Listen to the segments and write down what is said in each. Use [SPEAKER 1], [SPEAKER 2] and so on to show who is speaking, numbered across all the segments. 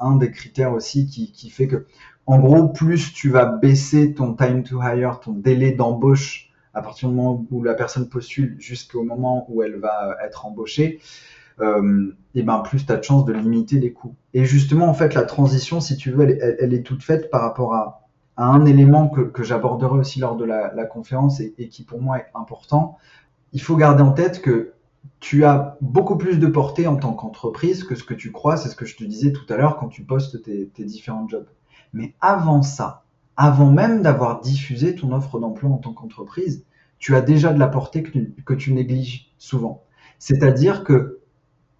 [SPEAKER 1] un des critères aussi qui, qui fait que, en gros, plus tu vas baisser ton time to hire, ton délai d'embauche à partir du moment où la personne postule jusqu'au moment où elle va être embauchée, euh, et ben plus tu as de chances de limiter les coûts. Et justement, en fait, la transition, si tu veux, elle, est toute faite par rapport à, un élément que, que j'aborderai aussi lors de la, conférence et, qui pour moi est important. Il faut garder en tête que tu as beaucoup plus de portée en tant qu'entreprise que ce que tu crois, c'est ce que je te disais tout à l'heure quand tu postes tes, différents jobs. Mais avant ça, avant même d'avoir diffusé ton offre d'emploi en tant qu'entreprise, tu as déjà de la portée que tu, que tu négliges souvent. C'est-à-dire que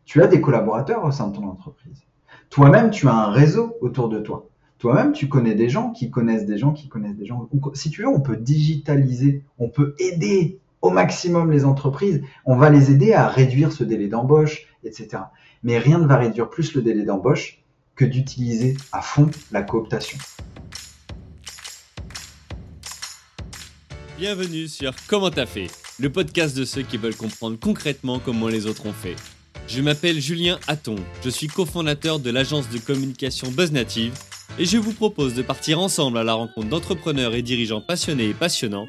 [SPEAKER 1] tu as des collaborateurs au sein de ton entreprise. Toi-même, tu as un réseau autour de toi. Toi-même, tu connais des gens qui connaissent des gens qui connaissent des gens. Si tu veux, on peut digitaliser, on peut aider au maximum les entreprises. On va les aider à réduire ce délai d'embauche, etc. Mais rien ne va réduire plus le délai d'embauche que d'utiliser à fond la cooptation.
[SPEAKER 2] Bienvenue sur Comment t'as fait, le podcast de ceux qui veulent comprendre concrètement comment les autres ont fait. Je m'appelle Julien Hatton, je suis cofondateur de l'agence de communication BuzzNative et je vous propose de partir ensemble à la rencontre d'entrepreneurs et dirigeants passionnés et passionnants,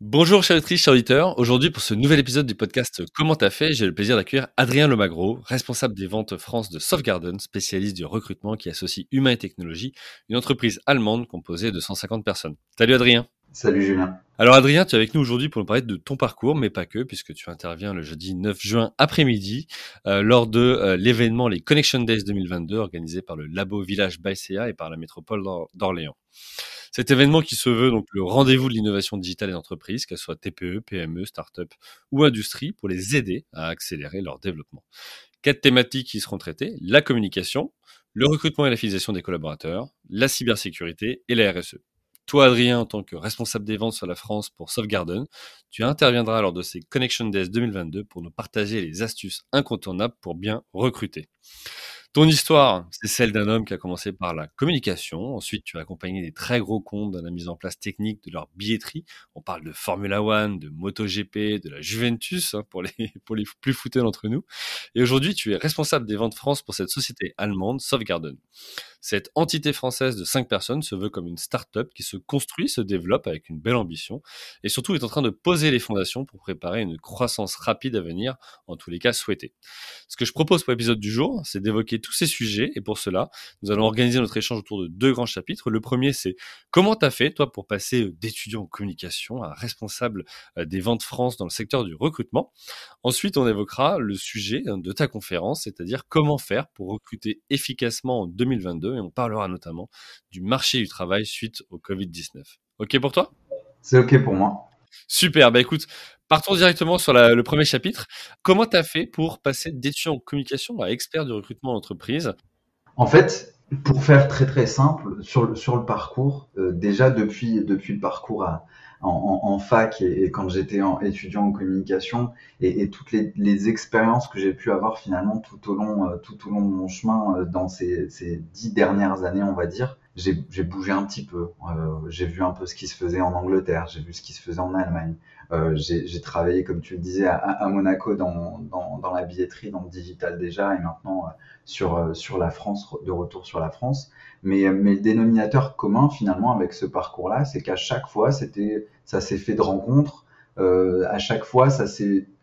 [SPEAKER 2] Bonjour chers auditrices, chers auditeurs. Aujourd'hui pour ce nouvel épisode du podcast Comment t'as fait, j'ai le plaisir d'accueillir Adrien Lemagro, responsable des ventes France de Softgarden, spécialiste du recrutement qui associe humain et technologie, une entreprise allemande composée de 150 personnes. Salut Adrien
[SPEAKER 1] Salut Julien.
[SPEAKER 2] Alors Adrien, tu es avec nous aujourd'hui pour nous parler de ton parcours, mais pas que, puisque tu interviens le jeudi 9 juin après-midi euh, lors de euh, l'événement les Connection Days 2022 organisé par le Labo Village Baïséa et par la métropole d'Orléans. Cet événement qui se veut donc le rendez-vous de l'innovation digitale des entreprises, qu'elles soient TPE, PME, start-up ou industrie, pour les aider à accélérer leur développement. Quatre thématiques qui seront traitées, la communication, le recrutement et la fidélisation des collaborateurs, la cybersécurité et la RSE. Toi, Adrien, en tant que responsable des ventes sur la France pour Softgarden, tu interviendras lors de ces Connection Days 2022 pour nous partager les astuces incontournables pour bien recruter. Ton histoire, c'est celle d'un homme qui a commencé par la communication. Ensuite, tu as accompagné des très gros comptes dans la mise en place technique de leur billetterie. On parle de Formula One, de MotoGP, de la Juventus, hein, pour, les, plus foutés d'entre nous. Et aujourd'hui, tu es responsable des ventes France pour cette société allemande, Softgarden. Cette entité française de cinq personnes se veut comme une start-up qui se construit, se développe avec une belle ambition et surtout est en train de poser les fondations pour préparer une croissance rapide à venir, en tous les cas souhaitée. Ce que je propose pour l'épisode du jour, c'est d'évoquer tous ces sujets et pour cela, nous allons organiser notre échange autour de deux grands chapitres. Le premier, c'est comment tu as fait, toi, pour passer d'étudiant en communication à responsable euh, des ventes France dans le secteur du recrutement? Ensuite, on évoquera le sujet euh, de ta conférence, c'est-à-dire comment faire pour recruter efficacement en 2022 et on parlera notamment du marché du travail suite au Covid-19. OK pour toi?
[SPEAKER 1] C'est OK pour moi.
[SPEAKER 2] Super, bah écoute, partons directement sur le premier chapitre. Comment tu as fait pour passer d'étudiant en communication à expert du recrutement d'entreprise?
[SPEAKER 1] En fait, pour faire très très simple, sur le, sur le parcours, euh, déjà depuis, depuis le parcours à, en, en, fac et, quand j'étais étudiant en communication. Et, et toutes les, les expériences que j'ai pu avoir finalement tout au long, euh, tout au long de mon chemin euh, dans ces, ces dix dernières années, on va dire, j'ai bougé un petit peu. Euh, j'ai vu un peu ce qui se faisait en Angleterre, j'ai vu ce qui se faisait en Allemagne. Euh, j'ai travaillé, comme tu le disais, à, Monaco dans, la billetterie, dans le digital déjà, et maintenant euh, sur, la France, de retour sur la France. Mais, le dénominateur commun finalement avec ce parcours-là, c'est qu'à chaque fois, ça s'est fait de rencontres. À chaque fois, ça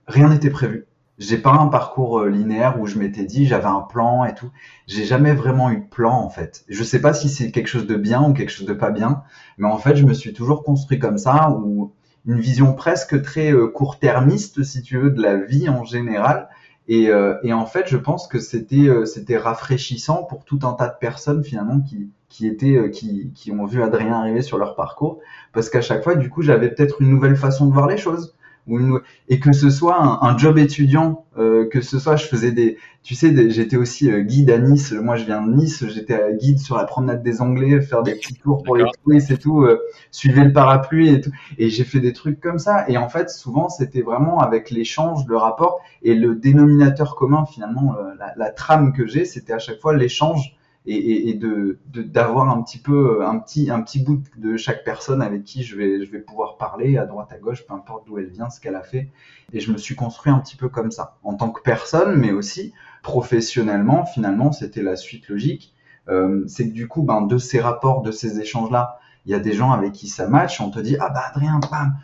[SPEAKER 1] rien n'était prévu. J'ai pas un parcours euh, linéaire où je m'étais dit j'avais un plan et tout. J'ai jamais vraiment eu de plan en fait. Je sais pas si c'est quelque chose de bien ou quelque chose de pas bien, mais en fait je me suis toujours construit comme ça ou une vision presque très euh, court-termiste si tu veux de la vie en général et, euh, et, en fait, je pense que c'était euh, c'était rafraîchissant pour tout un tas de personnes finalement qui qui étaient euh, qui qui ont vu Adrien arriver sur leur parcours, parce qu'à chaque fois, du coup, j'avais peut-être une nouvelle façon de voir les choses ou et que ce soit un, job étudiant, euh, que ce soit je faisais des, tu sais, j'étais aussi euh, guide à Nice. Moi, je viens de Nice, j'étais guide sur la promenade des Anglais, faire des petits tours pour les touristes et tout, euh, suivre le parapluie et tout. Et j'ai fait des trucs comme ça. Et en fait, souvent, c'était vraiment avec l'échange, le rapport et le dénominateur commun finalement, la, la trame que j'ai, c'était à chaque fois l'échange et, de d'avoir un petit peu un petit un petit bout de chaque personne avec qui je vais je vais pouvoir parler à droite à gauche peu importe d'où elle vient ce qu'elle a fait. Et je me suis construit un petit peu comme ça en tant que personne mais aussi professionnellement finalement c'était la suite logique. Euh, c'est que du coup ben de ces rapports de ces échanges là il y a des gens avec qui ça match on te dit ah bah Adrien bam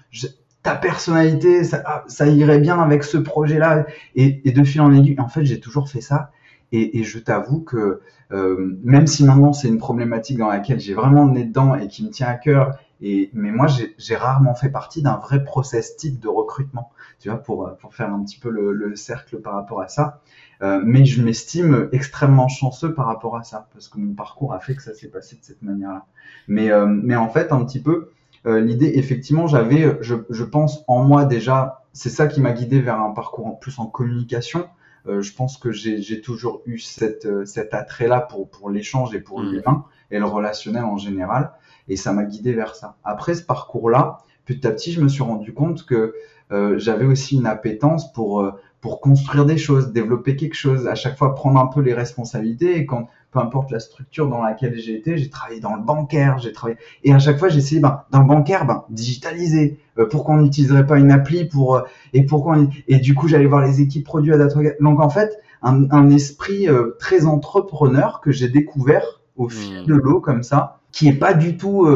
[SPEAKER 1] ta personnalité ça, ah, ça irait bien avec ce projet là et de fil en aiguille en fait j'ai toujours fait ça et, et je t'avoue que euh, même si maintenant c'est une problématique dans laquelle j'ai vraiment le nez dedans et qui me tient à cœur, et, mais moi j'ai rarement fait partie d'un vrai process type de recrutement, tu vois, pour, pour faire un petit peu le, le cercle par rapport à ça. Euh, mais je m'estime extrêmement chanceux par rapport à ça, parce que mon parcours a fait que ça s'est passé de cette manière-là. Mais, euh, mais en fait, un petit peu, euh, l'idée, effectivement, j'avais, je, je pense en moi déjà, c'est ça qui m'a guidé vers un parcours en plus en communication, euh, je pense que j'ai toujours eu cette, euh, cet attrait-là pour, pour l'échange et pour mmh. l'humain et le relationnel en général. Et ça m'a guidé vers ça. Après ce parcours-là, petit à petit, je me suis rendu compte que euh, j'avais aussi une appétence pour, euh, pour construire des choses, développer quelque chose, à chaque fois prendre un peu les responsabilités. Et quand, peu importe la structure dans laquelle j'ai été, j'ai travaillé dans le bancaire, j'ai travaillé et à chaque fois j'ai essayé ben, dans le bancaire ben digitaliser. Euh, pourquoi on n'utiliserait pas une appli pour euh, et pourquoi et du coup j'allais voir les équipes produits à data. Donc en fait un, un esprit euh, très entrepreneur que j'ai découvert au fil hmm. de l'eau comme ça, qui est pas du tout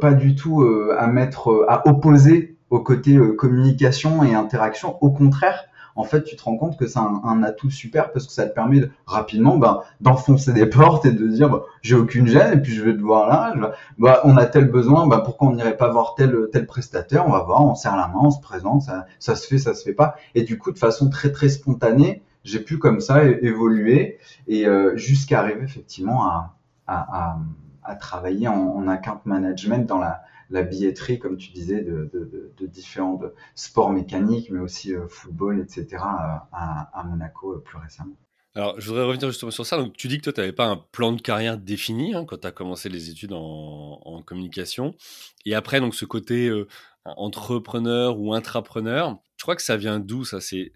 [SPEAKER 1] pas du tout à mettre à opposer au côté communication et interaction. Au contraire en fait, tu te rends compte que c'est un, atout super parce que ça te permet de, rapidement ben, d'enfoncer des portes et de dire bah, j'ai aucune gêne et puis je vais te voir là. bah, on a tel besoin, bah, pourquoi on n'irait pas voir tel tel prestataire? On va voir, on serre la main, on se présente, ça, ça se fait, ça se fait pas. Et du coup, de façon très très spontanée, j'ai pu comme ça évoluer et euh, jusqu'à arriver effectivement à, à, à travailler en, en account management dans la la billetterie, comme tu disais, de, différents sports mécaniques, mais aussi euh, football, etc., euh, à, Monaco euh, plus récemment.
[SPEAKER 2] Alors, je voudrais revenir justement sur ça. Donc, tu dis que toi, tu n'avais pas un plan de carrière défini hein, quand tu as commencé les études en, communication. Et après, donc, ce côté entrepreneur ou intrapreneur, tu crois que ça vient d'où ça? C'est,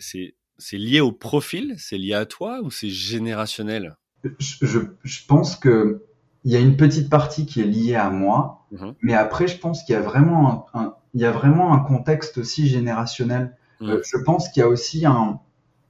[SPEAKER 2] lié au profil? C'est lié à toi ou c'est générationnel?
[SPEAKER 1] Je, pense que il y a une petite partie qui est liée à moi, mhm. mais après, je pense qu'il y a vraiment un, il y a vraiment un contexte aussi générationnel. Mhm. Euh, je pense qu'il y a aussi un,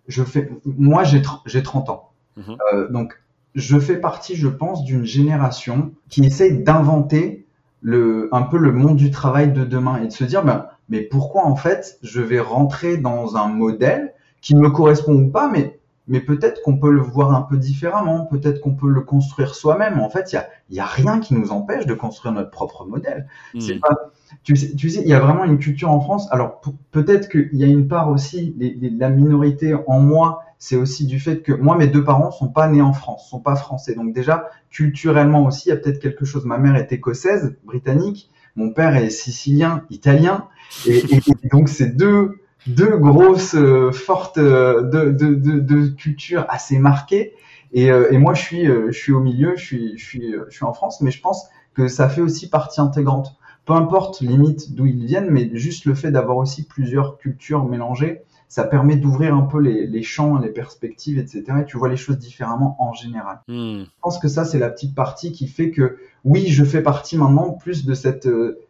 [SPEAKER 1] je fais, moi, j'ai, j'ai 30 ans. Mhm. Euh, donc, je fais partie, je pense, d'une génération qui essaye d'inventer le, un peu le monde du travail de demain et de se dire, ben, mais pourquoi en fait je vais rentrer dans un modèle qui me correspond ou pas, mais mais peut-être qu'on peut le voir un peu différemment, peut-être qu'on peut le construire soi-même. En fait, il y a, y a, rien qui nous empêche de construire notre propre modèle. Hmm. C'est pas, tu sais, tu sais, il y a vraiment une culture en France. Alors peut-être qu'il y a une part aussi, la minorité en moi, c'est aussi du fait que moi, mes deux parents sont pas nés en France, sont pas français. Donc déjà, culturellement aussi, il y a peut-être quelque chose. Ma mère est écossaise, britannique. Mon père est sicilien, italien. Et, et donc ces deux deux grosses, euh, fortes, euh, de, de, de, de, cultures assez marquées. Et, euh, et moi, je suis, je suis au milieu, je suis, je suis, je suis en France, mais je pense que ça fait aussi partie intégrante. Peu importe limite d'où ils viennent, mais juste le fait d'avoir aussi plusieurs cultures mélangées, ça permet d'ouvrir un peu les, les, champs, les perspectives, etc. Et tu vois les choses différemment en général. Hmm. Je pense que ça, c'est la petite partie qui fait que, oui, je fais partie maintenant plus de cette,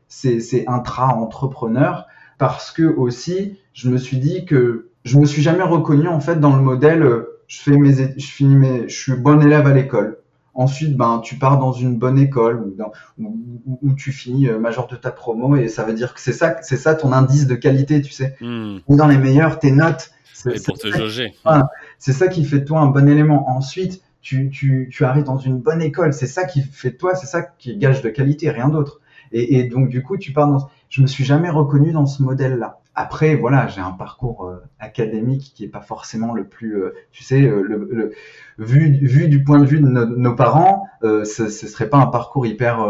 [SPEAKER 1] c'est, c'est intra-entrepreneur, parce que aussi, je me suis dit que je me suis jamais reconnu en fait dans le modèle. Euh, je fais mes, je finis mes, je suis bon élève à l'école. Ensuite, ben, tu pars dans une bonne école où, tu finis euh, major de ta promo et ça veut dire que c'est ça, c'est ça ton indice de qualité, tu sais. Hmm. Ou dans les meilleurs, tes notes.
[SPEAKER 2] C'est pour te jauger.
[SPEAKER 1] C'est ça qui fait de toi un bon élément. Ensuite, tu, tu, tu arrives dans une bonne école. C'est ça qui fait de toi, c'est ça qui gage de qualité, rien d'autre. Et, et, donc du coup, tu pars dans je me suis jamais reconnu dans ce modèle-là. Après, voilà, j'ai un parcours euh, académique qui est pas forcément le plus, euh, tu sais, euh, le, vu, vu du point de vue de nos parents, ce, ce serait pas un parcours hyper,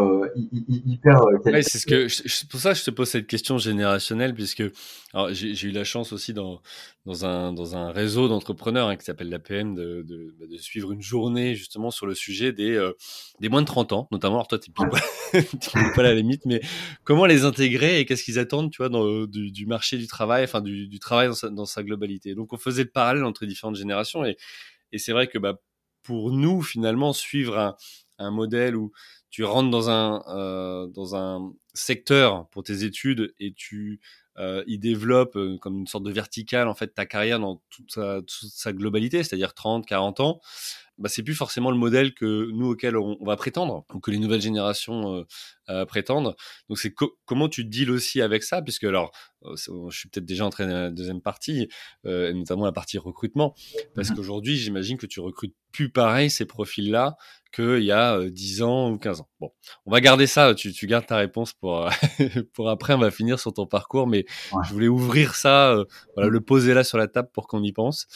[SPEAKER 1] hyper.
[SPEAKER 2] Ouais, c'est ce que, c'est pour ça que je te pose cette question générationnelle, puisque j'ai eu la chance aussi dans dans un dans un réseau d'entrepreneurs hein, qui s'appelle l'APM de, de, bah, de, suivre une journée justement sur le sujet des des moins de 30 ans, notamment. Alors toi, t'es pas, pas la limite, mais comment les intégrer et qu'est-ce qu'ils attendent, tu vois, dans, du, marché du travail, enfin du, travail dans sa, globalité. Donc on faisait le parallèle entre différentes générations et, c'est vrai que bah, pour nous finalement suivre un, modèle où tu rentres dans un euh, dans un secteur pour tes études et tu euh, y développes euh, comme une sorte de verticale en fait ta carrière dans toute sa globalité, c'est-à-dire 30, 40 ans bah, c'est plus forcément le modèle que nous auquel on, va prétendre ou que les nouvelles générations euh, euh prétendent. Donc c'est comment tu deals aussi avec ça, puisque alors euh, je suis peut-être déjà entré dans la deuxième partie, euh, notamment la partie recrutement, parce mmh qu'aujourd'hui j'imagine que tu recrutes plus pareil ces profils-là qu'il y a 10 ans ou 15 ans. Bon, on va garder ça, tu, tu gardes ta réponse pour, pour après, on va finir sur ton parcours, mais je voulais ouvrir ça, voilà, le poser là sur la table pour qu'on y pense.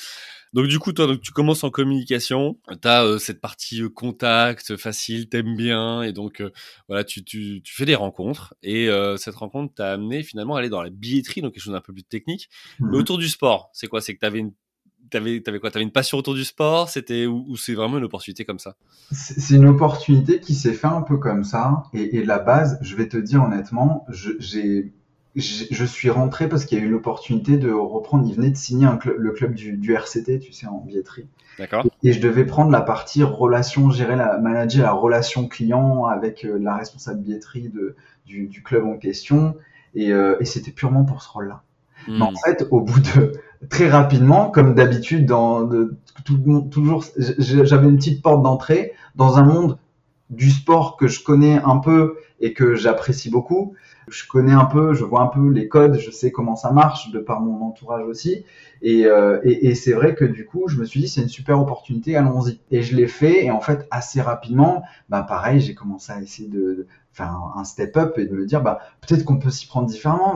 [SPEAKER 2] Donc du coup, toi, donc, tu commences en communication, tu as euh, cette partie euh, contact facile, t'aimes bien, et donc euh, voilà, tu, tu, tu, fais des rencontres, et cette rencontre t'a amené finalement à aller dans la billetterie, donc quelque chose d'un peu plus technique. Mais mmh autour du sport, c'est quoi? C'est que tu avais une T'avais, avais quoi? T'avais une passion autour du sport? C'était ou, c'est vraiment une opportunité comme ça?
[SPEAKER 1] C'est une opportunité qui s'est fait un peu comme ça. Et, et de la base, je vais te dire honnêtement, j'ai je suis rentré parce qu'il y a eu l'opportunité de reprendre. Il venait de signer le club du, RCT, tu sais, en billetterie.
[SPEAKER 2] D'accord.
[SPEAKER 1] Et je devais prendre la partie relation, gérer la, manager la relation client avec euh, la responsable billetterie de, du, club en question. Euh, et, c'était purement pour ce rôle-là. Hmm. Mais en fait, au bout de très rapidement, comme d'habitude, dans de, tout, toujours, j'avais une petite porte d'entrée dans un monde du sport que je connais un peu et que j'apprécie beaucoup. Je connais un peu, je vois un peu les codes, je sais comment ça marche de par mon entourage aussi. Et, euh, et c'est vrai que du coup, je me suis dit c'est une super opportunité, allons-y. Et je l'ai fait et en fait assez rapidement, bah pareil, j'ai commencé à essayer de, faire un, step up et de me dire bah peut-être qu'on peut s'y prendre différemment.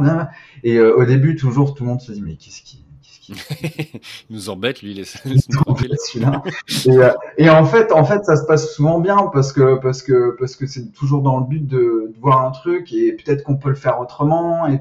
[SPEAKER 1] Et euh, au début, toujours tout le monde se dit mais qu'est-ce qui
[SPEAKER 2] il nous embête, lui, les,
[SPEAKER 1] et, euh, et, en fait, en fait, ça se passe souvent bien parce que parce que parce que c'est toujours dans le but de, de voir un truc et peut-être qu'on peut le faire autrement et,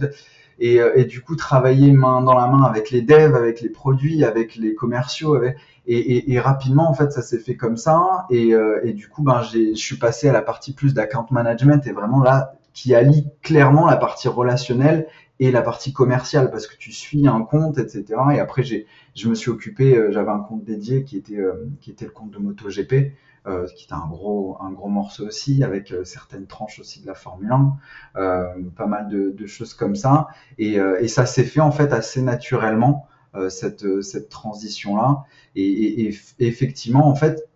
[SPEAKER 1] et, euh, et, du coup travailler main dans la main avec les devs, avec les produits, avec les commerciaux, avec, et, et, rapidement en fait ça s'est fait comme ça et, euh, et du coup ben je suis passé à la partie plus d'account management et vraiment là qui allie clairement la partie relationnelle et la partie commerciale parce que tu suis un compte, etc. Et après, j'ai, je me suis occupé, euh, j'avais un compte dédié qui était, euh, qui était le compte de MotoGP, euh, qui était un gros, un gros morceau aussi, avec euh, certaines tranches aussi de la Formule 1, euh, pas mal de, de, choses comme ça. Et, et ça s'est fait en fait assez naturellement, cette, cette transition-là. Et, et, et, effectivement, en fait,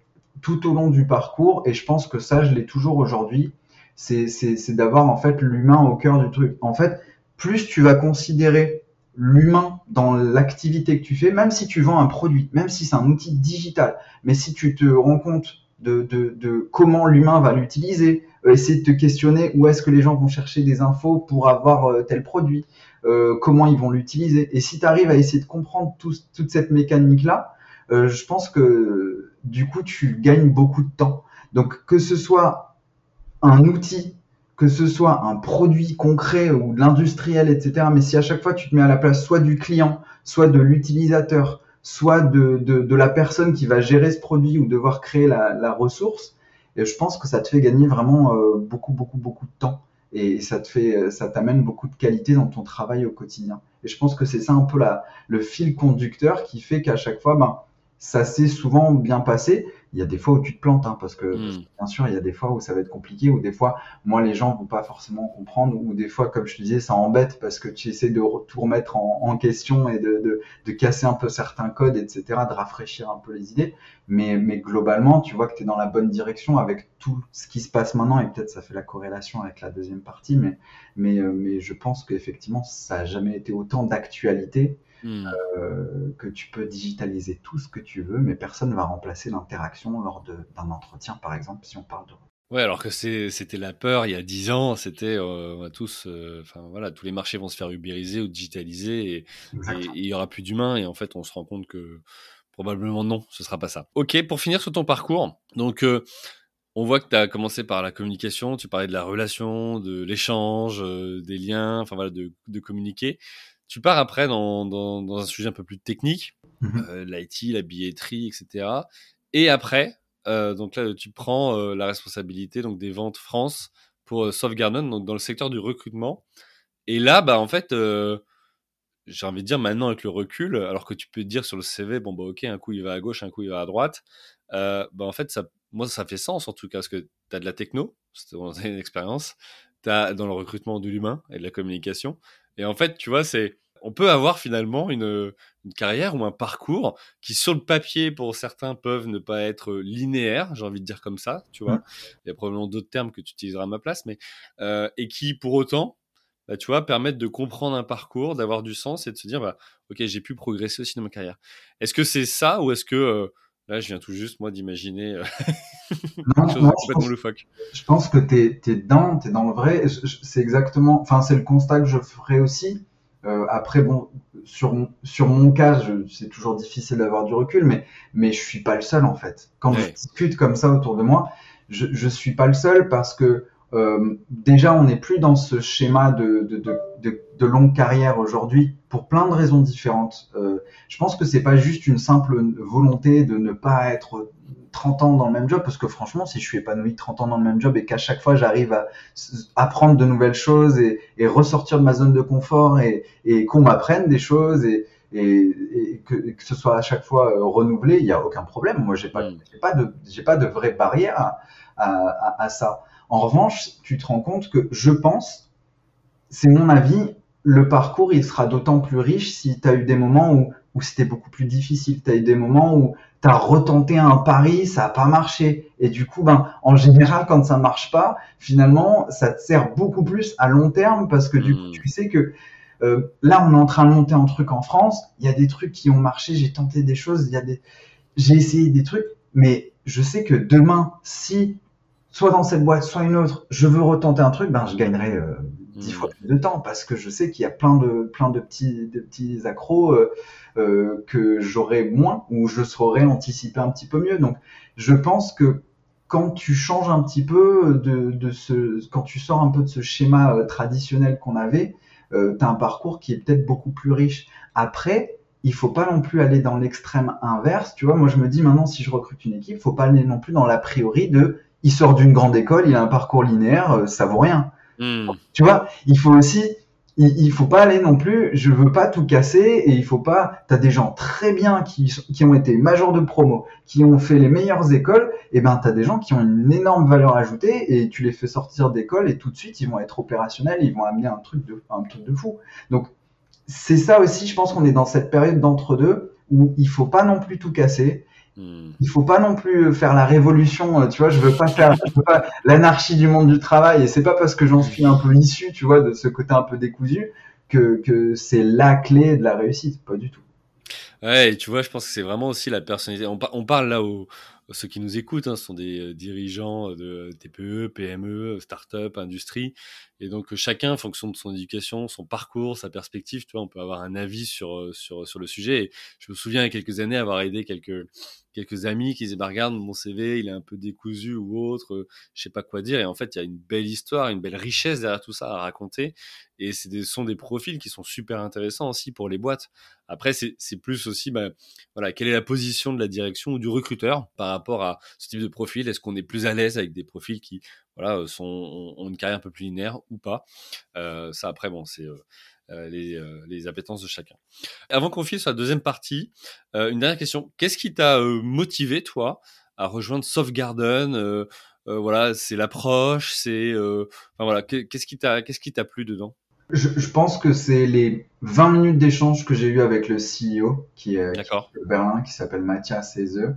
[SPEAKER 1] tout au long du parcours, et je pense que ça, je l'ai toujours aujourd'hui, c'est, d'avoir en fait l'humain au cœur du truc. En fait, plus tu vas considérer l'humain dans l'activité que tu fais, même si tu vends un produit, même si c'est un outil digital, mais si tu te rends compte de, de, de comment l'humain va l'utiliser, euh, essayer de te questionner où est-ce que les gens vont chercher des infos pour avoir euh, tel produit, euh, comment ils vont l'utiliser. Et si tu arrives à essayer de comprendre toute cette mécanique-là, je pense que du coup, tu gagnes beaucoup de temps. Donc que ce soit un outil que ce soit un produit concret ou de l'industriel, etc. Mais si à chaque fois tu te mets à la place soit du client, soit de l'utilisateur, soit de, de, la personne qui va gérer ce produit ou devoir créer la, ressource, et je pense que ça te fait gagner vraiment euh, beaucoup, beaucoup, beaucoup de temps. Et ça te fait, ça t'amène beaucoup de qualité dans ton travail au quotidien. Et je pense que c'est ça un peu la, le fil conducteur qui fait qu'à chaque fois, ben, ça s'est souvent bien passé il y a des fois où tu te plantes, hein, parce, que, hmm. bien sûr, il y a des fois où ça va être compliqué, ou des fois, moi, les gens vont pas forcément comprendre, ou des fois, comme je te disais, ça embête parce que tu essaies de tout remettre en, en question et de, de, de, casser un peu certains codes, etc., de rafraîchir un peu les idées. Mais, mais globalement, tu vois que tu es dans la bonne direction avec tout ce qui se passe maintenant, et peut-être ça fait la corrélation avec la deuxième partie, mais, mais, euh, mais je pense qu'effectivement, ça a jamais été autant d'actualité Hmm. Euh, que tu peux digitaliser tout ce que tu veux, mais personne ne va remplacer l'interaction lors d'un entretien, par exemple, si on parle de
[SPEAKER 2] Ouais, alors que c'était la peur il y a dix ans, c'était euh, tous, euh, enfin voilà, tous les marchés vont se faire ubériser ou digitaliser et il y aura plus d'humains et en fait on se rend compte que probablement non, ce sera pas ça. Ok, pour finir sur ton parcours, donc euh, on voit que tu as commencé par la communication, tu parlais de la relation, de l'échange, des liens, enfin voilà, de, de, communiquer. Tu pars après dans, dans, dans, un sujet un peu plus technique, mmh l'IT, la billetterie, etc. Et après, euh, donc là, tu prends euh, la responsabilité donc des ventes France pour euh, donc dans le secteur du recrutement. Et là, bah en fait, j'ai envie de dire maintenant avec le recul, alors que tu peux dire sur le CV, bon bah ok, un coup il va à gauche, un coup il va à droite. bah en fait, ça, moi ça fait sens en tout cas parce que tu as de la techno, c'était une expérience, tu as dans le recrutement de l'humain et de la communication. Et en fait, tu vois, c'est on peut avoir finalement une, carrière ou un parcours qui, sur le papier, pour certains, peuvent ne pas être linéaires, j'ai envie de dire comme ça, tu vois. Mmh. Il y a probablement d'autres termes que tu utiliseras à ma place, mais euh, et qui, pour autant, bah, tu vois, permettent de comprendre un parcours, d'avoir du sens et de se dire, bah, ok, j'ai pu progresser aussi dans ma carrière. Est-ce que c'est ça ou est-ce que euh, Là, je viens tout juste, moi, d'imaginer euh, quelque chose complètement loufoque.
[SPEAKER 1] Je pense que tu es, dedans, tu es dans le vrai. C'est exactement, enfin, c'est le constat que je ferai aussi. Euh, après, bon, sur, sur mon cas, c'est toujours difficile d'avoir du recul, mais, mais je suis pas le seul en fait. Quand je discute comme ça autour de moi, je, je suis pas le seul parce que euh, déjà, on n'est plus dans ce schéma de, de, de, de longue carrière aujourd'hui pour plein de raisons différentes. Euh, je pense que c'est pas juste une simple volonté de ne pas être 30 ans dans le même job, parce que franchement, si je suis épanoui 30 ans dans le même job et qu'à chaque fois j'arrive à apprendre de nouvelles choses et, et, ressortir de ma zone de confort et, et qu'on m'apprenne des choses et, et, que, que, ce soit à chaque fois euh, renouvelé, il n'y a aucun problème. Moi, j'ai pas, mm. pas de, j'ai pas de vraie barrière à, à, à, ça. En revanche, tu te rends compte que je pense, c'est mon avis, le parcours, il sera d'autant plus riche si tu as eu des moments où, où c'était beaucoup plus difficile. Tu as eu des moments où tu as retenté un pari, ça n'a pas marché. Et du coup, ben, en général, quand ça marche pas, finalement, ça te sert beaucoup plus à long terme parce que du coup, hmm. tu sais que euh, là, on est en train de monter un truc en France. Il y a des trucs qui ont marché. J'ai tenté des choses. Il y a des, j'ai essayé des trucs, mais je sais que demain, si soit dans cette boîte, soit une autre, je veux retenter un truc, ben, je gagnerai euh, dix fois plus de temps parce que je sais qu'il y a plein de plein de petits de petits accros euh, euh, que j'aurais moins ou je saurais anticiper un petit peu mieux. Donc je pense que quand tu changes un petit peu de, de ce quand tu sors un peu de ce schéma euh, traditionnel qu'on avait, euh, tu as un parcours qui est peut-être beaucoup plus riche. Après, il faut pas non plus aller dans l'extrême inverse. Tu vois, moi je me dis maintenant si je recrute une équipe, faut pas aller non plus dans l'a priori de il sort d'une grande école, il a un parcours linéaire, euh, ça vaut rien. Hmm. Tu vois, il faut aussi, il, il, faut pas aller non plus, je veux pas tout casser et il faut pas, t'as des gens très bien qui, qui ont été majors de promo, qui ont fait les meilleures écoles, et ben t'as des gens qui ont une énorme valeur ajoutée et tu les fais sortir d'école et tout de suite ils vont être opérationnels, ils vont amener un truc de, un truc de fou. Donc, c'est ça aussi, je pense qu'on est dans cette période d'entre-deux où il faut pas non plus tout casser. Il faut pas non plus faire la révolution, euh, tu vois. Je veux pas faire l'anarchie du monde du travail, et c'est pas parce que j'en suis un peu issu, tu vois, de ce côté un peu décousu, que, que c'est la clé de la réussite, pas du tout.
[SPEAKER 2] Ouais, et tu vois, je pense que c'est vraiment aussi la personnalité. On, on parle là au, ceux qui nous écoutent, hein, sont des euh, dirigeants de TPE, PME, start-up, industrie. Et donc, chacun, en fonction de son éducation, son parcours, sa perspective, tu vois, on peut avoir un avis sur, euh, sur, sur le sujet. Et je me souviens, il y a quelques années, avoir aidé quelques, quelques amis qui disaient, bah, regarde, mon CV, il est un peu décousu ou autre, euh, je sais pas quoi dire. Et en fait, il y a une belle histoire, une belle richesse derrière tout ça à raconter. Et ce sont des profils qui sont super intéressants aussi pour les boîtes. Après, c'est plus aussi, bah, voilà, quelle est la position de la direction ou du recruteur par rapport à ce type de profil? Est-ce qu'on est plus à l'aise avec des profils qui, voilà, sont, ont une carrière un peu plus linéaire ou pas? Euh, Ça, après, bon, c'est euh, euh, les, les, appétences de chacun. Avant qu'on file sur la deuxième partie, une dernière question. Qu'est-ce qui t'a motivé, toi, à rejoindre Soft Garden Voilà, c'est l'approche, c'est, enfin voilà, qu'est-ce qui t'a, qu'est-ce qui t'a plu dedans?
[SPEAKER 1] Je, je, pense que c'est les 20 minutes d'échange que j'ai eu avec le CEO qui est, qui est Berlin, qui s'appelle Mathias Seze.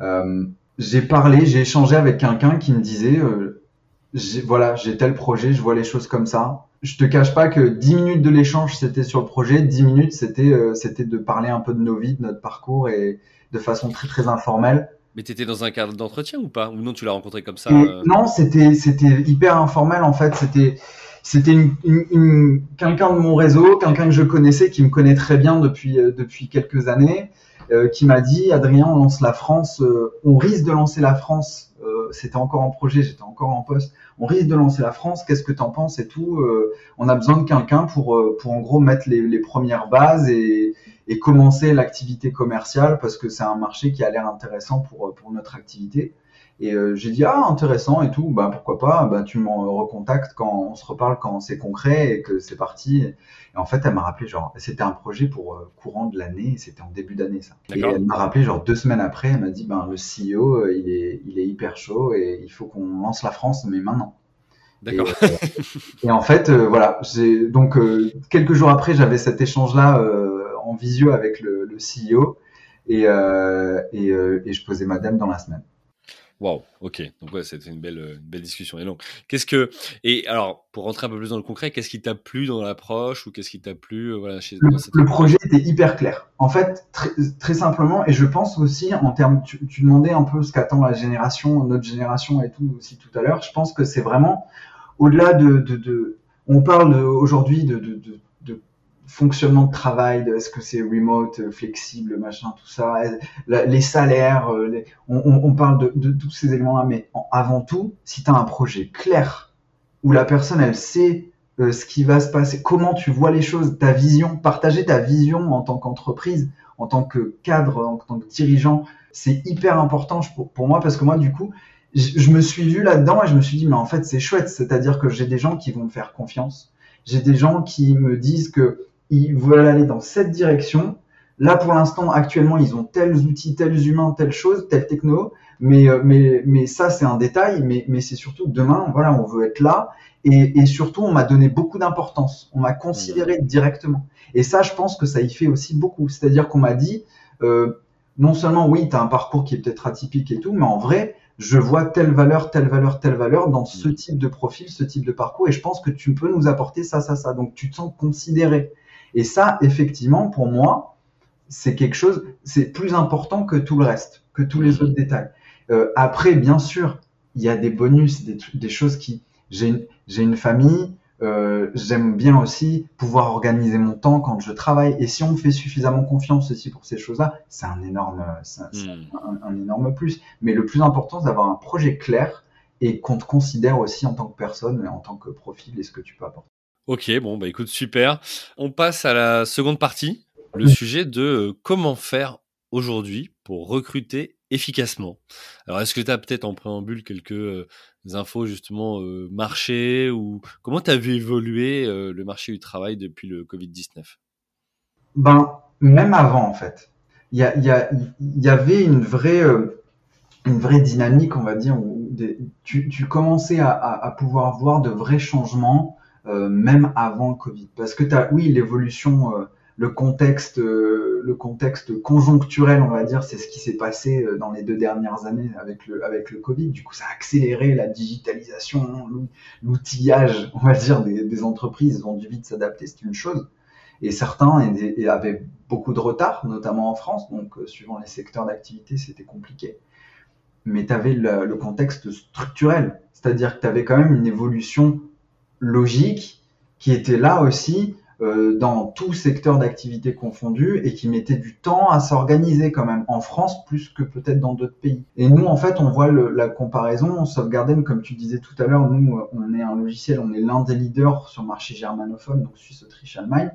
[SPEAKER 1] Euh, j'ai parlé, j'ai échangé avec quelqu'un qui me disait, euh, voilà, j'ai tel projet, je vois les choses comme ça. Je te cache pas que 10 minutes de l'échange c'était sur le projet, 10 minutes c'était euh, c'était de parler un peu de nos vies, de notre parcours et de façon très très informelle.
[SPEAKER 2] Mais tu étais dans un cadre d'entretien ou pas? Ou non, tu l'as rencontré comme ça
[SPEAKER 1] euh? Non, c'était c'était hyper informel en fait. C'était c'était quelqu'un de mon réseau, quelqu'un que je connaissais, qui me connaît très bien depuis euh, quelques années, euh, qui m'a dit Adrien, on lance la France, on risque de lancer la France. c'était encore en projet, j'étais encore en poste. On risque de lancer la France. Qu'est-ce que t'en penses et tout On a besoin de quelqu'un pour en gros mettre les, premières bases et commencer l'activité commerciale parce que c'est un marché qui a l'air intéressant pour notre activité. Et euh, j'ai dit ah intéressant et tout, bah pourquoi pas, bah tu m'en recontactes quand on se reparle quand c'est concret et que c'est parti. Et en fait elle m'a rappelé genre c'était un projet pour euh, courant de l'année, c'était en début d'année ça. Et elle m'a rappelé genre deux semaines après, elle m'a dit ben le CEO euh, il est il est hyper chaud et il faut qu'on lance la France mais maintenant.
[SPEAKER 2] D'accord.
[SPEAKER 1] Et, en fait voilà j'ai donc quelques jours après j'avais cet échange là en visio avec le, CEO et, euh, euh, et, je posais madame dans la semaine.
[SPEAKER 2] Waouh, ok. Donc ouais, c'était une belle, belle discussion. Et donc, qu'est-ce que et alors pour rentrer un peu plus dans le concret, qu'est-ce qui t'a plu dans l'approche ou qu'est-ce qui t'a plu euh, voilà,
[SPEAKER 1] chez, le, projet était hyper clair. En fait, très, très, simplement, et je pense aussi en termes, tu, demandais un peu ce qu'attend la génération, notre génération et tout aussi tout à l'heure. Je pense que c'est vraiment au-delà de, de, de, on parle aujourd'hui de, de, fonctionnement de travail, est-ce que c'est remote, euh, flexible, machin, tout ça, les salaires, euh, on, parle de, tous ces éléments-là, mais avant tout, si tu as un projet clair, où la personne, elle sait euh, ce qui va se passer, comment tu vois les choses, ta vision, partager ta vision en tant qu'entreprise, en tant que cadre, en tant que dirigeant, c'est hyper important pour, moi, parce que moi, du coup, je, je me suis vu là-dedans et je me suis dit, mais en fait, c'est chouette, c'est-à-dire que j'ai des gens qui vont me faire confiance, j'ai des gens qui me disent que ils veulent aller dans cette direction. Là, pour l'instant, actuellement, ils ont tels outils, tels humains, telle chose, telle techno, mais, euh, mais, mais ça, c'est un détail, mais, mais c'est surtout demain, voilà, on veut être là, et, et surtout, on m'a donné beaucoup d'importance, on m'a considéré directement. Et ça, je pense que ça y fait aussi beaucoup. C'est-à-dire qu'on m'a dit, euh, non seulement, oui, tu as un parcours qui est peut-être atypique et tout, mais en vrai, je vois telle valeur, telle valeur, telle valeur dans ce type de profil, ce type de parcours, et je pense que tu peux nous apporter ça, ça, ça. Donc, tu te sens considéré. Et ça, effectivement, pour moi, c'est quelque chose, c'est plus important que tout le reste, que tous les autres détails. Euh, après, bien sûr, il y a des bonus, des, des choses qui. J'ai une, une famille, euh, j'aime bien aussi pouvoir organiser mon temps quand je travaille. Et si on me fait suffisamment confiance aussi pour ces choses-là, c'est un énorme, hmm. un, énorme plus. Mais le plus important, c'est d'avoir un projet clair et qu'on te considère aussi en tant que personne, en tant que profil et ce que tu peux apporter.
[SPEAKER 2] Ok, bon, bah écoute, super. On passe à la seconde partie, le sujet de euh, comment faire aujourd'hui pour recruter efficacement. Alors, est-ce que tu as peut-être en préambule quelques euh, infos justement euh, marché ou comment tu as vu évoluer le marché du travail depuis le Covid-19
[SPEAKER 1] Ben, même avant en fait. Il y, avait une vraie, une vraie dynamique, on va dire, où tu, commençais à, pouvoir voir de vrais changements même avant le Covid. Parce que tu as, oui, l'évolution, euh, le contexte, euh, le contexte conjoncturel, on va dire, c'est ce qui s'est passé dans les deux dernières années avec le, avec le Covid. Du coup, ça a accéléré la digitalisation, l'outillage, on va dire, des, entreprises. Ils ont dû vite s'adapter, c'est une chose. Et certains avaient beaucoup de retard, notamment en France. Donc, suivant les secteurs d'activité, c'était compliqué mais tu avais le, contexte structurel, c'est-à-dire que tu avais quand même une évolution logique qui était là aussi euh, dans tout secteur d'activité confondu et qui mettait du temps à s'organiser quand même en France plus que peut-être dans d'autres pays. Et nous, en fait, on voit le, la comparaison. Sauvegarden, comme tu disais tout à l'heure, nous, on est un logiciel, on est l'un des leaders sur le marché germanophone, donc Suisse, Autriche, Allemagne,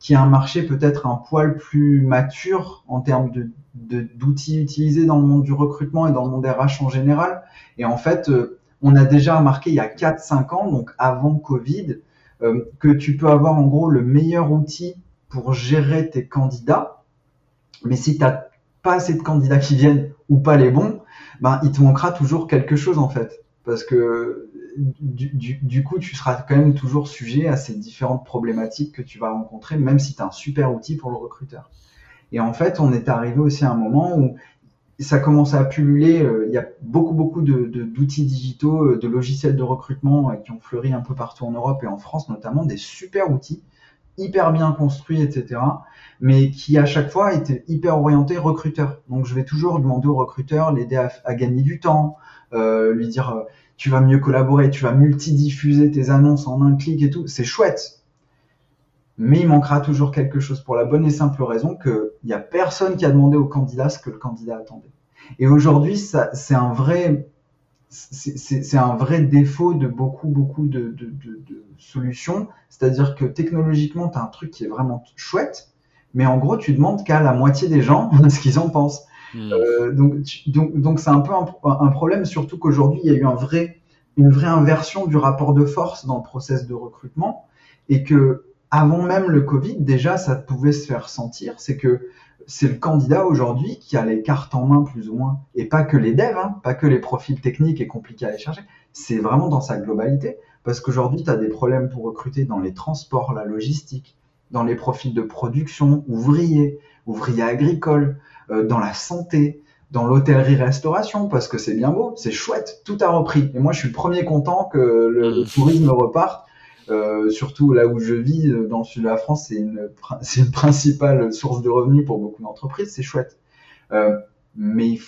[SPEAKER 1] qui a un marché peut-être un poil plus mature en termes de d'outils utilisés dans le monde du recrutement et dans le monde RH en général. Et en fait, euh, on a déjà remarqué il y a 4-5 ans, donc avant Covid, euh, que tu peux avoir en gros le meilleur outil pour gérer tes candidats. Mais si tu n'as pas assez de candidats qui viennent ou pas les bons, ben, il te manquera toujours quelque chose en fait. Parce que du, coup, tu seras quand même toujours sujet à ces différentes problématiques que tu vas rencontrer, même si tu as un super outil pour le recruteur. Et en fait, on est arrivé aussi à un moment où ça commence à pulluler. Euh, il y a beaucoup, beaucoup d'outils de, digitaux, euh, de logiciels de recrutement euh, qui ont fleuri un peu partout en Europe et en France notamment, des super outils hyper bien construit, etc. Mais qui à chaque fois était hyper orienté recruteur. Donc je vais toujours demander au recruteur, l'aider à, gagner du temps, lui dire tu vas mieux collaborer, tu vas multidiffuser tes annonces en un clic et tout. C'est chouette. Mais il manquera toujours quelque chose pour la bonne et simple raison qu'il n'y a personne qui a demandé au candidat ce que le candidat attendait. Et aujourd'hui, c'est un vrai, c'est un vrai défaut de beaucoup, beaucoup de, de, de, de solutions. C'est-à-dire que technologiquement, tu as un truc qui est vraiment chouette, mais en gros, tu demandes qu'à la moitié des gens ce qu'ils en pensent. Hmm. Euh, donc, donc, donc c'est un peu un, un problème, surtout qu'aujourd'hui, il y a eu un vrai, une vraie inversion du rapport de force dans le process de recrutement, et que avant même le Covid, déjà, ça pouvait se faire sentir. C'est que c'est le candidat aujourd'hui qui a les cartes en main plus ou moins, et pas que les devs, hein, pas que les profils techniques et compliqués à aller chercher, c'est vraiment dans sa globalité, parce qu'aujourd'hui, tu as des problèmes pour recruter dans les transports, la logistique, dans les profils de production, ouvriers, ouvriers agricoles, euh, dans la santé, dans l'hôtellerie-restauration, parce que c'est bien beau, c'est chouette, tout a repris. Et moi, je suis le premier content que le, tourisme reparte. Euh, surtout là où je vis, euh, dans le sud de la France, c'est une, une principale source de revenus pour beaucoup d'entreprises, c'est chouette. Euh, mais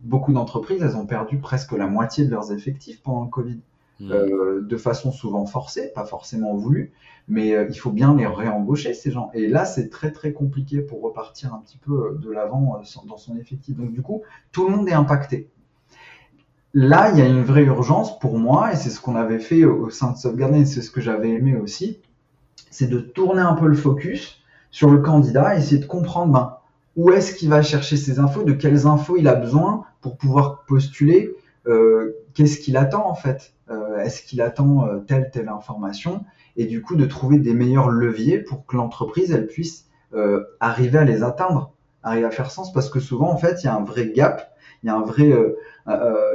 [SPEAKER 1] beaucoup d'entreprises, elles ont perdu presque la moitié de leurs effectifs pendant le Covid. Hmm. Euh, de façon souvent forcée, pas forcément voulue, mais il faut bien les réembaucher ces gens. Et là, c'est très très compliqué pour repartir un petit peu de l'avant dans son effectif. Donc du coup, tout le monde est impacté. Là, il y a une vraie urgence pour moi, et c'est ce qu'on avait fait au sein de Sauvegarder, et c'est ce que j'avais aimé aussi, c'est de tourner un peu le focus sur le candidat, essayer de comprendre ben, où est-ce qu'il va chercher ses infos, de quelles infos il a besoin pour pouvoir postuler, euh, qu'est-ce qu'il attend en fait euh, Est-ce qu'il attend euh, telle telle information Et du coup de trouver des meilleurs leviers pour que l'entreprise elle puisse arriver à les atteindre, arriver à faire sens parce que souvent en fait il y a un vrai gap, il y a un vrai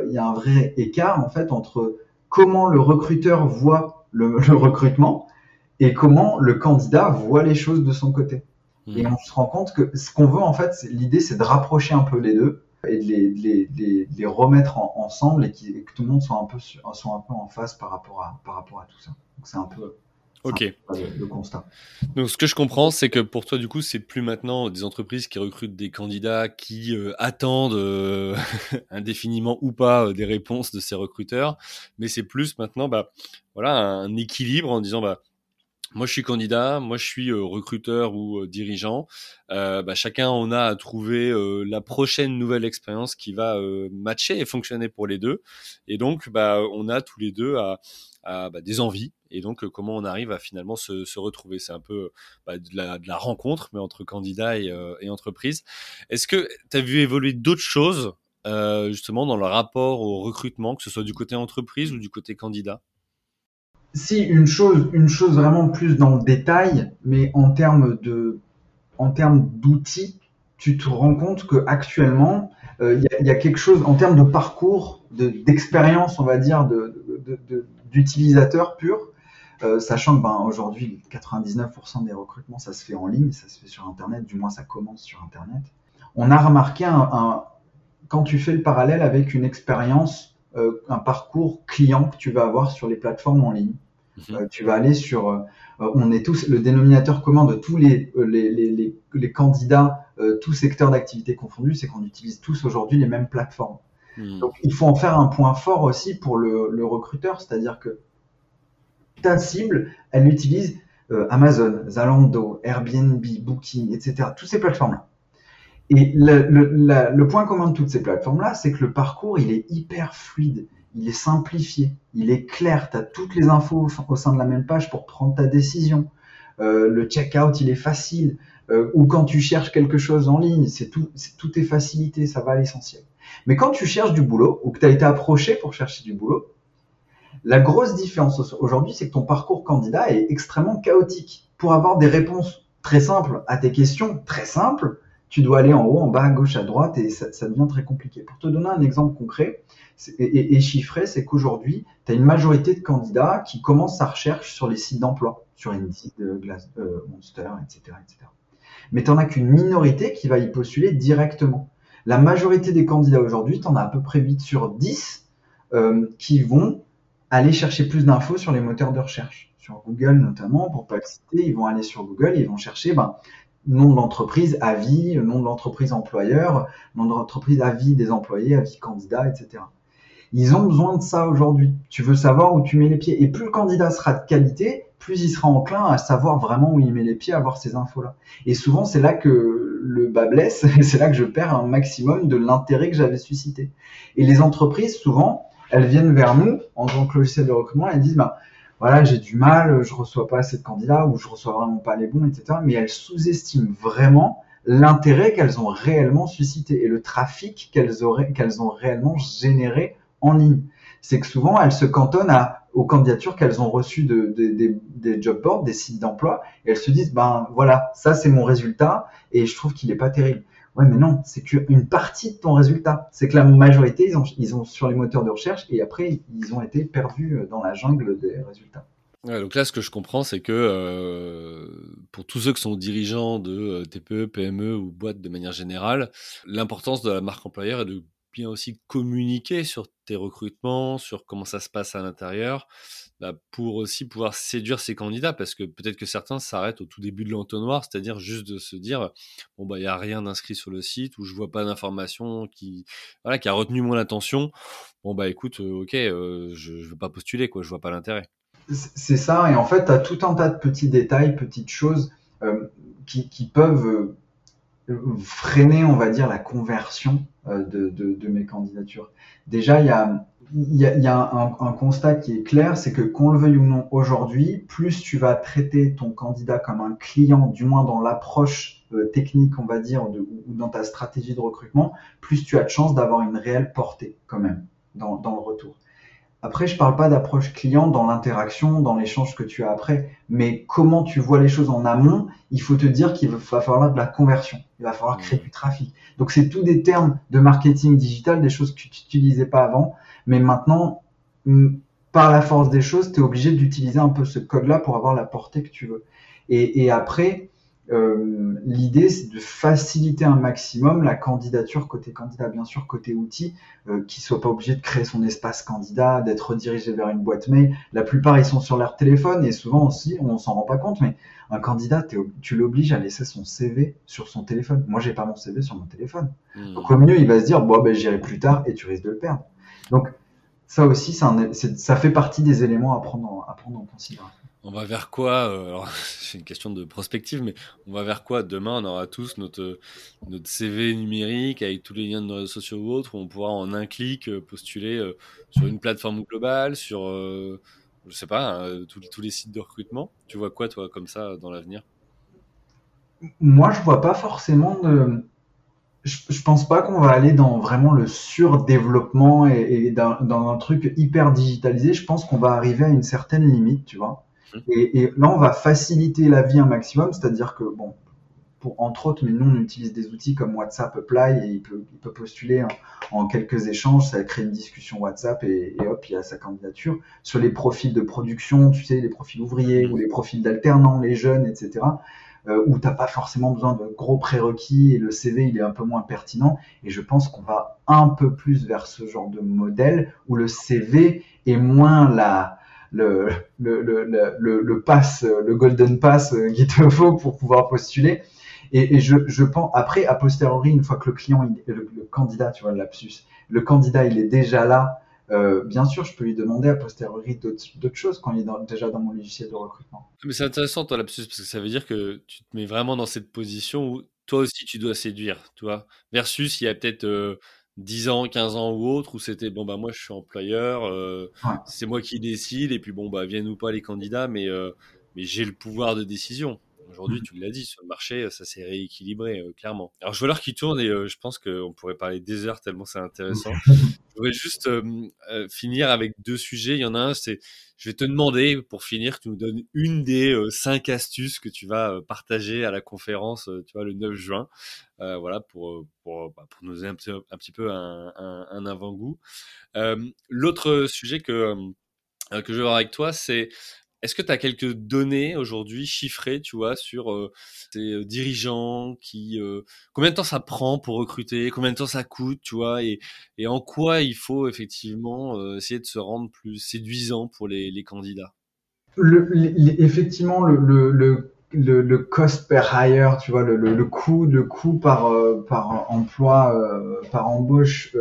[SPEAKER 1] il y a un vrai écart en fait entre comment le recruteur voit le, le recrutement et comment le candidat voit les choses de son côté. Mmh. Et on se rend compte que ce qu'on veut en fait, l'idée c'est de rapprocher un peu les deux et de les, les, les, les remettre ensemble et, que tout le monde soit un peu, soit un peu en face par rapport à, par rapport à tout ça. Donc c'est un peu
[SPEAKER 2] Ok.
[SPEAKER 1] Le, constat.
[SPEAKER 2] Donc, ce que je comprends, c'est que pour toi, du coup, c'est plus maintenant des entreprises qui recrutent des candidats qui euh, attendent euh, indéfiniment ou pas euh, des réponses de ces recruteurs, mais c'est plus maintenant, bah, voilà, un équilibre en disant, bah, moi, je suis candidat, moi, je suis euh, recruteur ou euh, dirigeant. Euh, bah, chacun, on a à trouver la prochaine nouvelle expérience qui va matcher et fonctionner pour les deux. Et donc, bah, on a tous les deux à, à bah, des envies. Et donc, comment on arrive à finalement se, se retrouver? C'est un peu bah, de, la, de, la, rencontre, mais entre candidat et, et entreprise. Est-ce que tu as vu évoluer d'autres choses, justement, dans le rapport au recrutement, que ce soit du côté entreprise ou du côté candidat?
[SPEAKER 1] Si une chose, une chose vraiment plus dans le détail, mais en termes de, en termes d'outils, tu te rends compte que actuellement, euh, il y, a quelque chose en termes de parcours, d'expérience, on va dire, d'utilisateur pur, euh, sachant que ben, aujourd'hui, 99% des recrutements, ça se fait en ligne, ça se fait sur Internet, du moins ça commence sur Internet. On a remarqué un, quand tu fais le parallèle avec une expérience un parcours client que tu vas avoir sur les plateformes en ligne. Mhm. Euh, tu vas aller sur, euh, on est tous le dénominateur commun de tous les, les, les, les candidats, tous secteurs d'activité confondus, c'est qu'on utilise tous aujourd'hui les mêmes plateformes. Mhm. Donc il faut en faire un point fort aussi pour le, le recruteur, c'est-à-dire que ta cible, elle utilise Amazon, Zalando, Airbnb, Booking, etc. Toutes ces plateformes-là. Et le, le, le, point commun de toutes ces plateformes-là, c'est que le parcours, il est hyper fluide, il est simplifié, il est clair, tu as toutes les infos au sein de la même page pour prendre ta décision. Euh, le checkout, il est facile. Euh, ou quand tu cherches quelque chose en ligne, c'est tout, tout est facilité, ça va à l'essentiel. Mais quand tu cherches du boulot, ou que tu as été approché pour chercher du boulot, la grosse différence aujourd'hui, c'est que ton parcours candidat est extrêmement chaotique. Pour avoir des réponses très simples à tes questions, très simples, tu dois aller en haut, en bas, à gauche, à droite, et ça, devient très compliqué. Pour te donner un exemple concret et, chiffré, c'est qu'aujourd'hui, tu as une majorité de candidats qui commencent sa recherche sur les sites d'emploi, sur Indeed, euh, Glass, euh, Monster, etc., etc. Mais tu n'en as qu'une minorité qui va y postuler directement. La majorité des candidats aujourd'hui, tu en as à peu près 8 sur 10 euh, qui vont aller chercher plus d'infos sur les moteurs de recherche, sur Google notamment, pour pas le citer, ils vont aller sur Google, ils vont chercher ben, nom de l'entreprise, avis, nom de l'entreprise employeur, nom de l'entreprise, avis des employés, avis candidats, etc. Ils ont besoin de ça aujourd'hui. Tu veux savoir où tu mets les pieds. Et plus le candidat sera de qualité, plus il sera enclin à savoir vraiment où il met les pieds, à avoir ces infos-là. Et souvent, c'est là que le bas blesse, c'est là que je perds un maximum de l'intérêt que j'avais suscité. Et les entreprises, souvent, elles viennent vers nous, en tant que logiciel de recrutement, elles disent, bah, voilà, j'ai du mal, je reçois pas assez de candidats, ou je reçois vraiment pas les bons, etc. Mais elles sous-estiment vraiment l'intérêt qu'elles ont réellement suscité et le trafic qu'elles ont réellement généré en ligne. C'est que souvent, elles se cantonnent aux candidatures qu'elles ont reçues de, des job boards, des sites d'emploi, et elles se disent, ben voilà, ça c'est mon résultat, et je trouve qu'il n'est pas terrible. Ouais, mais non, c'est qu'une partie de ton résultat. C'est que la majorité, ils ont, ils ont sur les moteurs de recherche, et après, ils ont été perdus dans la jungle des résultats.
[SPEAKER 2] donc là, ce que je comprends, c'est que euh, pour tous ceux qui sont dirigeants de euh, TPE, PME ou boîtes de manière générale, l'importance de la marque employeur est de bien aussi communiquer sur tes recrutements, sur comment ça se passe à l'intérieur, bah, pour aussi pouvoir séduire ces candidats, parce que peut-être que certains s'arrêtent au tout début de l'entonnoir, c'est-à-dire juste de se dire bon bah il y a rien d'inscrit sur le site ou je vois pas d'information qui voilà qui a retenu mon attention. Bon bah écoute, euh, ok, euh, je, je veux pas postuler quoi, je vois pas l'intérêt.
[SPEAKER 1] C'est ça, et en fait, tu as tout un tas de petits détails, petites choses euh, qui, qui, peuvent freiner, on va dire, la conversion euh, de, mes candidatures. Déjà, il y a, un, constat qui est clair, c'est que qu'on le veuille ou non aujourd'hui, plus tu vas traiter ton candidat comme un client, du moins dans l'approche euh, technique, on va dire, ou dans ta stratégie de recrutement, plus tu as de chances d'avoir une réelle portée quand même dans le retour. Après, je parle pas d'approche client dans l'interaction, dans l'échange que tu as après, mais comment tu vois les choses en amont, il faut te dire qu'il va falloir de la conversion, il va falloir créer du trafic. Donc c'est tous des termes de marketing digital, des choses que tu n'utilisais pas avant, mais maintenant, par la force des choses, tu es obligé d'utiliser un peu ce code-là pour avoir la portée que tu veux. Et, et après, euh, l'idée, c'est de faciliter un maximum la candidature côté candidat, bien sûr, côté outil, euh, qui soit pas obligé de créer son espace candidat, d'être redirigé vers une boîte mail. La plupart, ils sont sur leur téléphone et souvent aussi, on s'en rend pas compte, mais un candidat, tu l'obliges à laisser son CV sur son téléphone. Moi, j'ai pas mon CV sur mon téléphone. Hmm. Donc, au mieux, il va se dire, bon, ben, j'irai plus tard et tu risques de le perdre. Donc, ça aussi, ça, ça fait partie des éléments à prendre à prendre en considération.
[SPEAKER 2] On va vers quoi euh, c'est une question de prospective, mais on va vers quoi Demain, on aura tous notre, CV numérique avec tous les liens de nos réseaux sociaux ou autres, où on pourra en un clic euh, postuler euh, sur une plateforme globale, sur, je sais pas, tous, les sites de recrutement. Tu vois quoi, toi, comme ça, dans l'avenir?
[SPEAKER 1] Moi, je vois pas forcément de. Je, je pense pas qu'on va aller dans vraiment le surdéveloppement et, dans un truc hyper digitalisé. Je pense qu'on va arriver à une certaine limite, tu vois et, et, là, on va faciliter la vie un maximum, c'est-à-dire que, bon, pour, entre autres, mais nous, on utilise des outils comme WhatsApp Apply et il peut, il peut postuler en, quelques échanges, ça crée une discussion WhatsApp et, et, hop, il a sa candidature. Sur les profils de production, tu sais, les profils ouvriers ou les profils d'alternants, les jeunes, etc., euh, où t'as pas forcément besoin de gros prérequis et le CV, il est un peu moins pertinent. Et je pense qu'on va un peu plus vers ce genre de modèle où le CV est moins la, le, le, le, le, le pass, le golden pass euh, qu'il te faut pour pouvoir postuler. Et, je, je, pense, après, a posteriori, une fois que le client, le, candidat, tu vois, le lapsus, le candidat, il est déjà là, euh, bien sûr, je peux lui demander a posteriori d'autres choses quand il est déjà dans mon logiciel de recrutement.
[SPEAKER 2] Mais c'est intéressant, toi, lapsus, parce que ça veut dire que tu te mets vraiment dans cette position où toi aussi, tu dois séduire, tu vois, versus il y a peut-être... Euh, 10 ans, 15 ans ou autre, où c'était bon bah moi je suis employeur, euh, c'est moi qui décide et puis bon bah viennent ou pas les candidats, mais euh, mais j'ai le pouvoir de décision. Aujourd'hui, mmh. tu l'as dit, sur le marché, ça s'est rééquilibré, euh, clairement. Alors, je vois l'heure qui tourne et euh, je pense qu'on pourrait parler des heures tellement c'est intéressant. je voudrais juste euh, finir avec deux sujets. Il y en a un, c'est, je vais te demander, pour finir, que tu nous donnes une des cinq astuces que tu vas partager à la conférence, tu vois, le 9 juin. voilà, pour, pour, bah, pour nous donner un petit, un petit peu un, un, un avant-goût. L'autre sujet que, que je vais voir avec toi, c'est Est-ce que tu as quelques données aujourd'hui chiffrées, tu vois, sur euh, ces euh, dirigeants qui euh, combien de temps ça prend pour recruter, combien de temps ça coûte, tu vois, et, et en quoi il faut effectivement essayer de se rendre plus séduisant pour les, les candidats?
[SPEAKER 1] Le, Effectivement, le, le, le, le, cost per hire, tu vois, le, le, coût, le coût par, par emploi, par embauche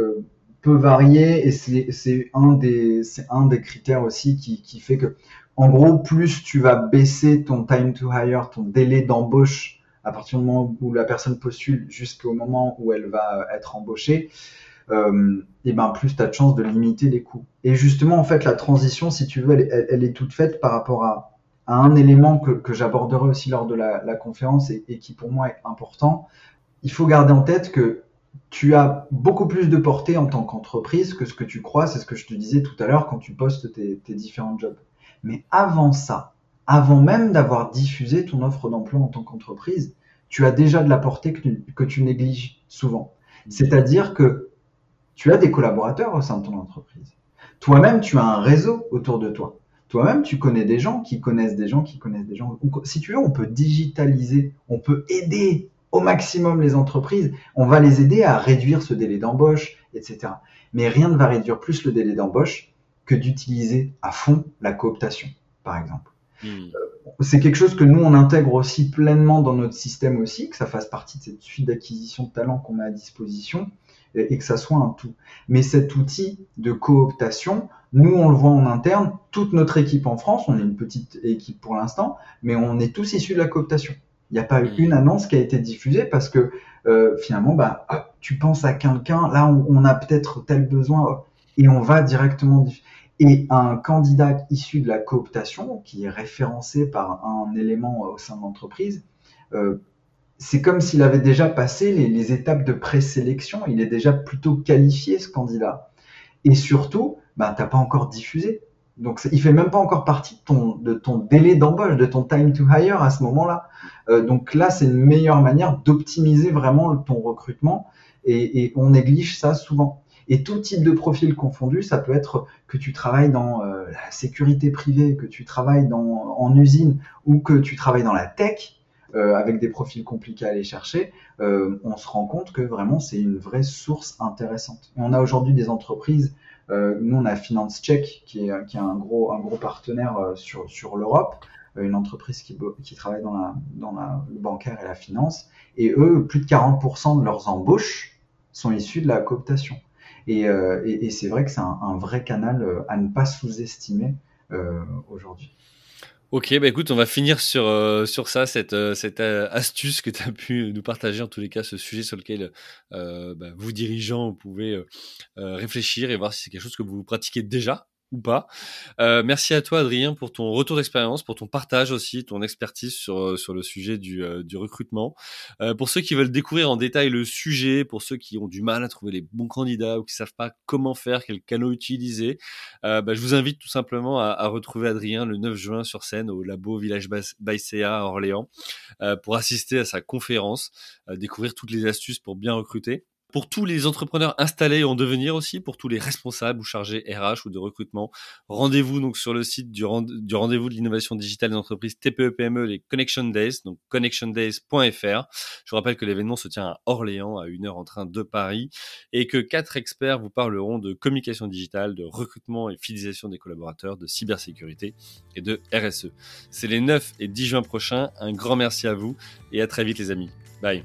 [SPEAKER 1] peut varier et c'est un des c'est un des critères aussi qui, qui fait que en gros, plus tu vas baisser ton time to hire, ton délai d'embauche à partir du moment où la personne postule jusqu'au moment où elle va être embauchée, euh, et ben plus tu as de chances de limiter les coûts. Et justement, en fait, la transition, si tu veux, elle, est toute faite par rapport à, un élément que, j'aborderai aussi lors de la, conférence et, et, qui pour moi est important. Il faut garder en tête que tu as beaucoup plus de portée en tant qu'entreprise que ce que tu crois. C'est ce que je te disais tout à l'heure quand tu postes tes, tes différents jobs. Mais avant ça, avant même d'avoir diffusé ton offre d'emploi en tant qu'entreprise, tu as déjà de la portée que tu, négliges souvent. C'est-à-dire que tu as des collaborateurs au sein de ton entreprise. Toi-même, tu as un réseau autour de toi. Toi-même, tu connais des gens qui connaissent des gens qui connaissent des gens. Si tu veux, on peut digitaliser, on peut aider au maximum les entreprises. On va les aider à réduire ce délai d'embauche, etc. Mais rien ne va réduire plus le délai d'embauche que d'utiliser à fond la cooptation, par exemple. Hmm. Euh, c'est quelque chose que nous, on intègre aussi pleinement dans notre système aussi, que ça fasse partie de cette suite d'acquisition de talents qu'on met à disposition et, que ça soit un tout. Mais cet outil de cooptation, nous, on le voit en interne, toute notre équipe en France, on est une petite équipe pour l'instant, mais on est tous issus de la cooptation. Il n'y a pas eu hmm. une annonce qui a été diffusée parce que euh, finalement, bah, tu penses à quelqu'un, là, on, on a peut-être tel besoin, et on va directement diffuser et un candidat issu de la cooptation, qui est référencé par un élément au sein de l'entreprise, euh, c'est comme s'il avait déjà passé les, étapes de présélection, il est déjà plutôt qualifié ce candidat. Et surtout, bah, tu n'as pas encore diffusé. Donc il fait même pas encore partie de ton, délai d'embauche, de ton time to hire à ce moment-là. Euh, donc là, c'est une meilleure manière d'optimiser vraiment ton recrutement et on néglige ça souvent. Et tout type de profil confondu, ça peut être que tu travailles dans euh, la sécurité privée, que tu travailles dans, en usine ou que tu travailles dans la tech, euh, avec des profils compliqués à aller chercher, euh, on se rend compte que vraiment c'est une vraie source intéressante. On a aujourd'hui des entreprises, nous on a Finance Check qui est, qui est un, gros, un gros partenaire sur, sur l'Europe, une entreprise qui, qui travaille dans, la, dans la, le bancaire et la finance, et eux, plus de 40% de leurs embauches sont issues de la cooptation. Euh, et, c'est vrai que c'est un, vrai canal euh, à ne pas sous-estimer euh, aujourd'hui.
[SPEAKER 2] Ok, bah écoute, on va finir sur, sur ça, cette, cette astuce que tu as pu nous partager, en tous les cas, ce sujet sur lequel bah, vous, dirigeants, vous pouvez réfléchir et voir si c'est quelque chose que vous pratiquez déjà ou pas. Euh, merci à toi, Adrien, pour ton retour d'expérience, pour ton partage aussi, ton expertise sur, euh, sur le sujet du, euh, du recrutement. Pour ceux qui veulent découvrir en détail le sujet, pour ceux qui ont du mal à trouver les bons candidats ou qui savent pas comment faire, quel canot utiliser, bah, je vous invite tout simplement à, à, retrouver Adrien le 9 juin sur scène au Labo Village Baïséa à Orléans pour assister à sa conférence, découvrir toutes les astuces pour bien recruter pour tous les entrepreneurs installés en devenir aussi, pour tous les responsables ou chargés RH ou de recrutement. Rendez-vous donc sur le site du, rendez-vous de l'innovation digitale des entreprises TPE-PME, e, les Connection Days, donc connectiondays.fr. Je vous rappelle que l'événement se tient à Orléans, à une heure en train de Paris, et que quatre experts vous parleront de communication digitale, de recrutement et fidélisation des collaborateurs, de cybersécurité et de RSE. C'est les 9 et 10 juin prochains. Un grand merci à vous et à très vite les amis. Bye.